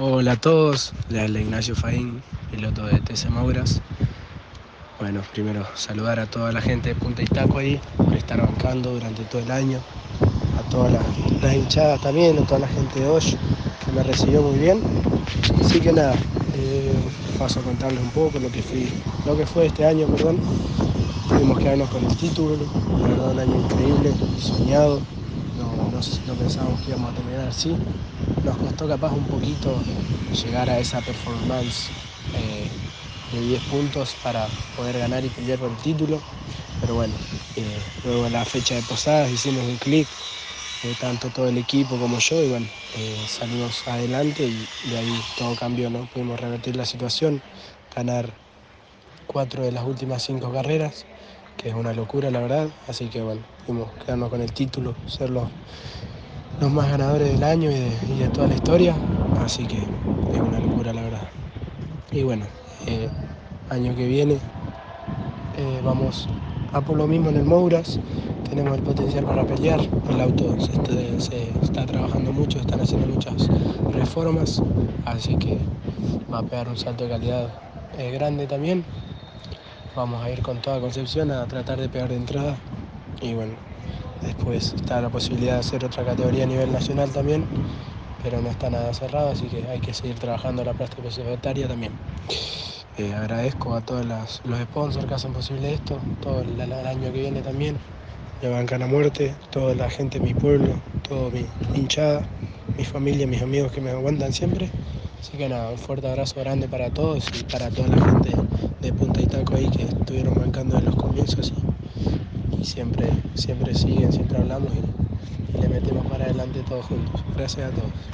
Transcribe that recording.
Hola a todos, le habla Ignacio Faín, piloto de TC Mauras. Bueno, primero saludar a toda la gente de Punta Itaco ahí por estar bancando durante todo el año, a todas las, hinchadas también, a toda la gente de Osh que me recibió muy bien. Así que nada, eh, paso a contarles un poco lo que, fue este año, perdón. Tuvimos que quedarnos con el título, verdad un año increíble, soñado, no, pensábamos que íbamos a terminar así. Nos costó capaz un poquito llegar a esa performance eh, de 10 puntos para poder ganar y pelear por el título. Pero bueno, eh, luego en la fecha de posadas hicimos un clic, eh, tanto todo el equipo como yo, y bueno, salimos adelante y de ahí todo cambió, ¿no? Pudimos revertir la situación, ganar cuatro de las últimas cinco carreras que es una locura la verdad, así que bueno, fuimos quedarnos con el título, ser los, más ganadores del año y de, toda la historia, así que es una locura la verdad. Y bueno, eh, año que viene eh, vamos a por lo mismo en el Mouras, tenemos el potencial para pelear, el auto se está, trabajando mucho, están haciendo muchas reformas, así que va a pegar un salto de calidad eh, grande también. Vamos a ir con toda Concepción a tratar de pegar de entrada. Y bueno, después está la posibilidad de hacer otra categoría a nivel nacional también, pero no está nada cerrado, así que hay que seguir trabajando la práctica secretaria también. Eh, agradezco a todos los sponsors que hacen posible esto, todo el, año que viene también, me bancan a muerte, toda la gente de mi pueblo, toda mi hinchada, mi familia, mis amigos que me aguantan siempre. Así que nada, un fuerte abrazo grande para todos y para toda la gente de Punta Itaco ahí que estuvieron bancando en los comienzos y, siempre, siempre siguen, siempre hablamos y, y le metemos para adelante todos juntos. Gracias a todos.